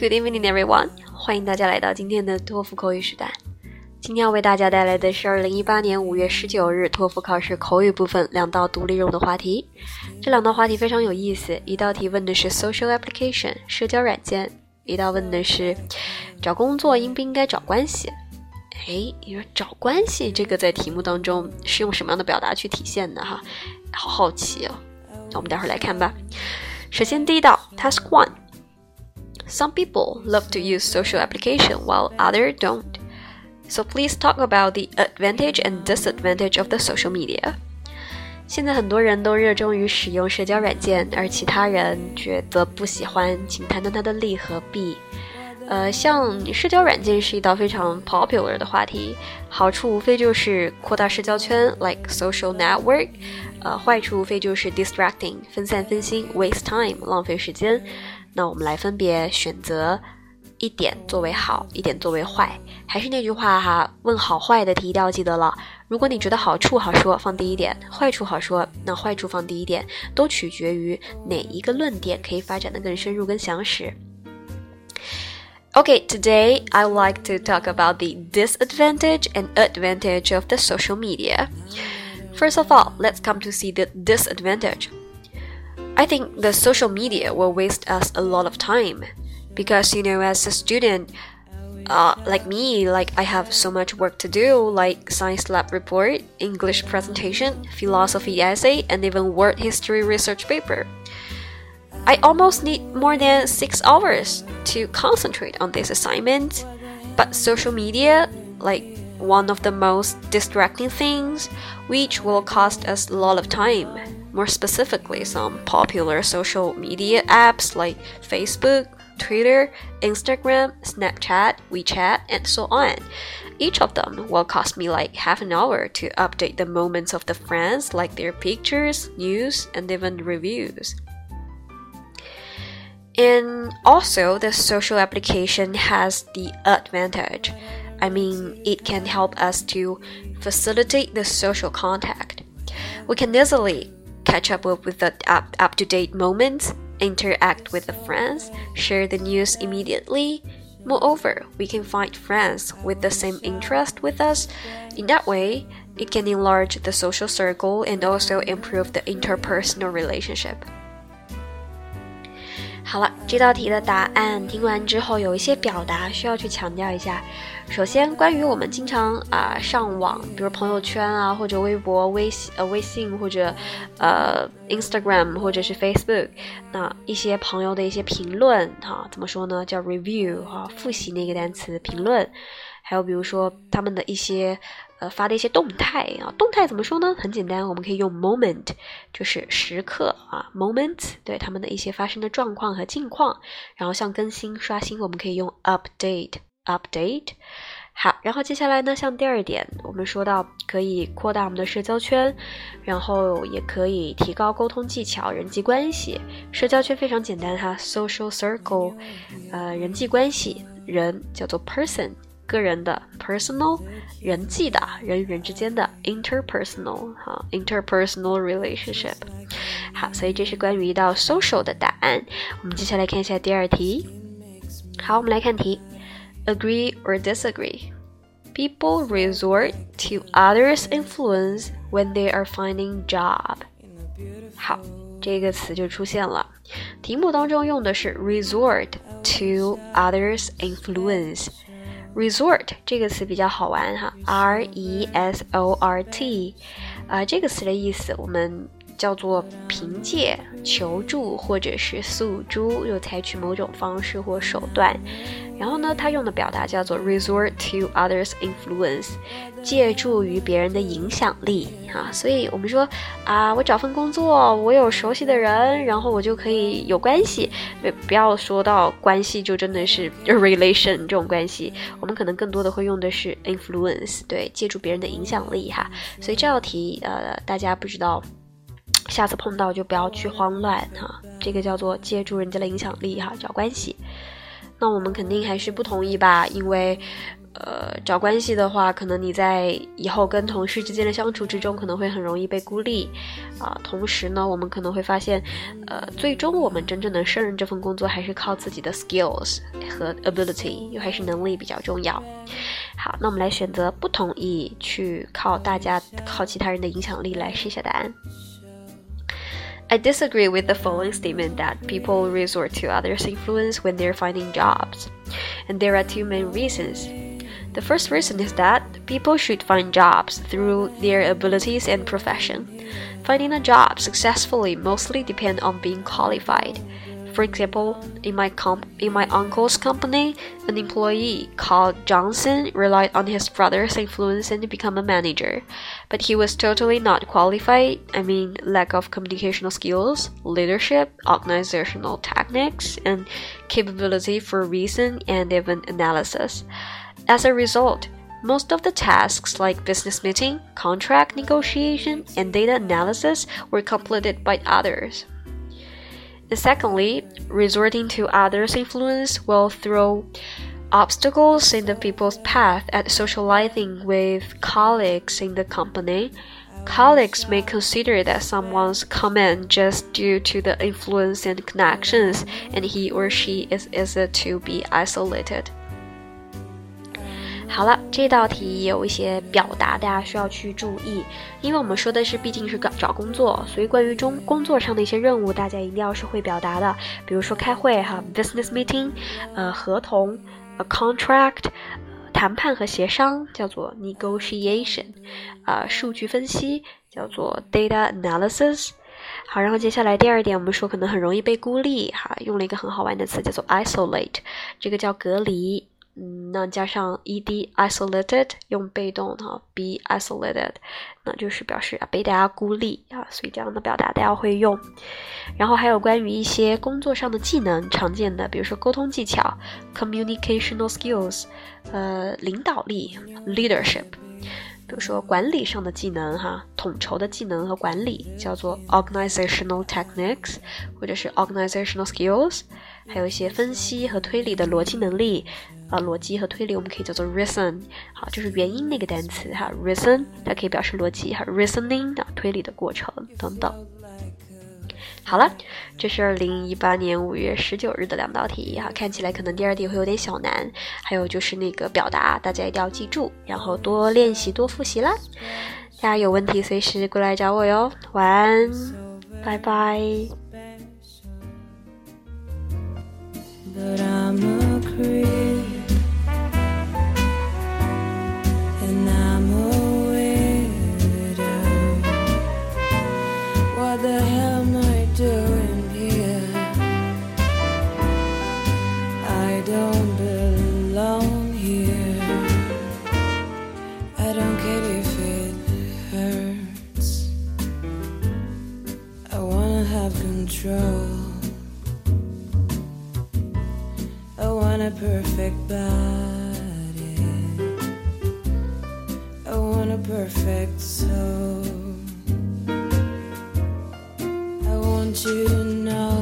Good evening, everyone！欢迎大家来到今天的托福口语时段。今天要为大家带来的是二零一八年五月十九日托福考试口语部分两道独立任务的话题。这两道话题非常有意思，一道题问的是 social application 社交软件，一道问的是找工作应不应该找关系。哎，你说找关系这个在题目当中是用什么样的表达去体现的？哈，好好奇哦。那我们待会儿来看吧。首先第一道 task one。Some people love to use social application while others don't. So please talk about the advantage and disadvantage of the social media. 现在很多人都热衷于使用社交软件，而其他人觉得不喜欢，请谈谈它的利和弊。呃，像社交软件是一道非常 popular 的话题，好处无非就是扩大社交圈，like social network。呃，坏处无非就是 distracting，分散分心，waste time，浪费时间。 那我们来分别选择一点作为好，一点作为坏。还是那句话哈，问好坏的题一定要记得了。如果你觉得好处好说，放第一点；坏处好说，那坏处放第一点，都取决于哪一个论点可以发展的更深入、更详实。Okay, today I would like to talk about the disadvantage and advantage of the social media. First of all, let's come to see the disadvantage. I think the social media will waste us a lot of time because you know as a student uh, like me like I have so much work to do like science lab report English presentation philosophy essay and even word history research paper. I almost need more than 6 hours to concentrate on this assignment but social media like one of the most distracting things which will cost us a lot of time more specifically, some popular social media apps like Facebook, Twitter, Instagram, Snapchat, WeChat, and so on. Each of them will cost me like half an hour to update the moments of the friends, like their pictures, news, and even reviews. And also, the social application has the advantage. I mean, it can help us to facilitate the social contact. We can easily catch up with the up, up to date moments, interact with the friends, share the news immediately. Moreover, we can find friends with the same interest with us. In that way, it can enlarge the social circle and also improve the interpersonal relationship. 好了，这道题的答案听完之后，有一些表达需要去强调一下。首先，关于我们经常啊上网，比如朋友圈啊，或者微博、微信呃微信或者呃 Instagram 或者是 Facebook，那一些朋友的一些评论哈，怎么说呢？叫 review 哈，复习那个单词评论。还有比如说他们的一些。呃，发的一些动态啊，动态怎么说呢？很简单，我们可以用 moment，就是时刻啊，moments 对他们的一些发生的状况和近况。然后像更新、刷新，我们可以用 update，update。好，然后接下来呢，像第二点，我们说到可以扩大我们的社交圈，然后也可以提高沟通技巧、人际关系。社交圈非常简单哈，social circle，呃，人际关系，人叫做 person。个人的 personal，人际的人与人之间的 interpersonal 哈 interpersonal relationship。好，所以这是关于一道 social 的答案。我们接下来看一下第二题。好，我们来看题：agree or disagree。People resort to others' influence when they are finding job。好，这个词就出现了。题目当中用的是 resort to others' influence。 Resort 这个词比较好玩哈，R E S O R T，啊，这个词的意思我们叫做凭借、求助或者是诉诸，又采取某种方式或手段。然后呢，它用的表达叫做 resort to others' influence，借助于别人的影响力啊。所以我们说啊，我找份工作，我有熟悉的人，然后我就可以有关系。不要说到关系，就真的是 relation 这种关系。我们可能更多的会用的是 influence，对，借助别人的影响力哈。所以这道题，呃，大家不知道，下次碰到就不要去慌乱哈。这个叫做借助人家的影响力哈，找关系。那我们肯定还是不同意吧，因为，呃，找关系的话，可能你在以后跟同事之间的相处之中，可能会很容易被孤立，啊，同时呢，我们可能会发现，呃，最终我们真正能胜任这份工作，还是靠自己的 skills 和 ability，又还是能力比较重要。好，那我们来选择不同意，去靠大家、靠其他人的影响力来试一下答案。I disagree with the following statement that people resort to others' influence when they're finding jobs, and there are two main reasons. The first reason is that people should find jobs through their abilities and profession. Finding a job successfully mostly depends on being qualified. For example, in my in my uncle's company, an employee called Johnson relied on his brother's influence and become a manager, but he was totally not qualified. I mean, lack of communicational skills, leadership, organizational techniques, and capability for reason and even analysis. As a result, most of the tasks like business meeting, contract negotiation, and data analysis were completed by others. Secondly, resorting to others' influence will throw obstacles in the people's path at socializing with colleagues in the company. Colleagues may consider that someone's comment just due to the influence and connections, and he or she is easy to be isolated. 好了，这道题有一些表达，大家需要去注意，因为我们说的是毕竟是找找工作，所以关于中工作上的一些任务，大家一定要是会表达的。比如说开会哈，business meeting，呃，合同，a contract，谈判和协商叫做 negotiation，啊，数据分析叫做 data analysis。好，然后接下来第二点，我们说可能很容易被孤立哈，用了一个很好玩的词叫做 isolate，这个叫隔离。嗯，那加上 ed isolated 用被动哈，be isolated，那就是表示啊被大家孤立啊，所以这样的表达大家会用。然后还有关于一些工作上的技能常见的，比如说沟通技巧 communicational skills，呃，领导力 leadership，比如说管理上的技能哈，统筹的技能和管理叫做 organizational techniques，或者是 organizational skills，还有一些分析和推理的逻辑能力。啊，逻辑和推理我们可以叫做 reason，好，就是原因那个单词哈，reason 它可以表示逻辑哈，reasoning 啊，推理的过程等等。好了，这是二零一八年五月十九日的两道题哈，看起来可能第二题会有点小难，还有就是那个表达，大家一定要记住，然后多练习多复习啦。大家有问题随时过来找我哟，晚安，拜拜。A perfect body. I want a perfect soul. I want you to know.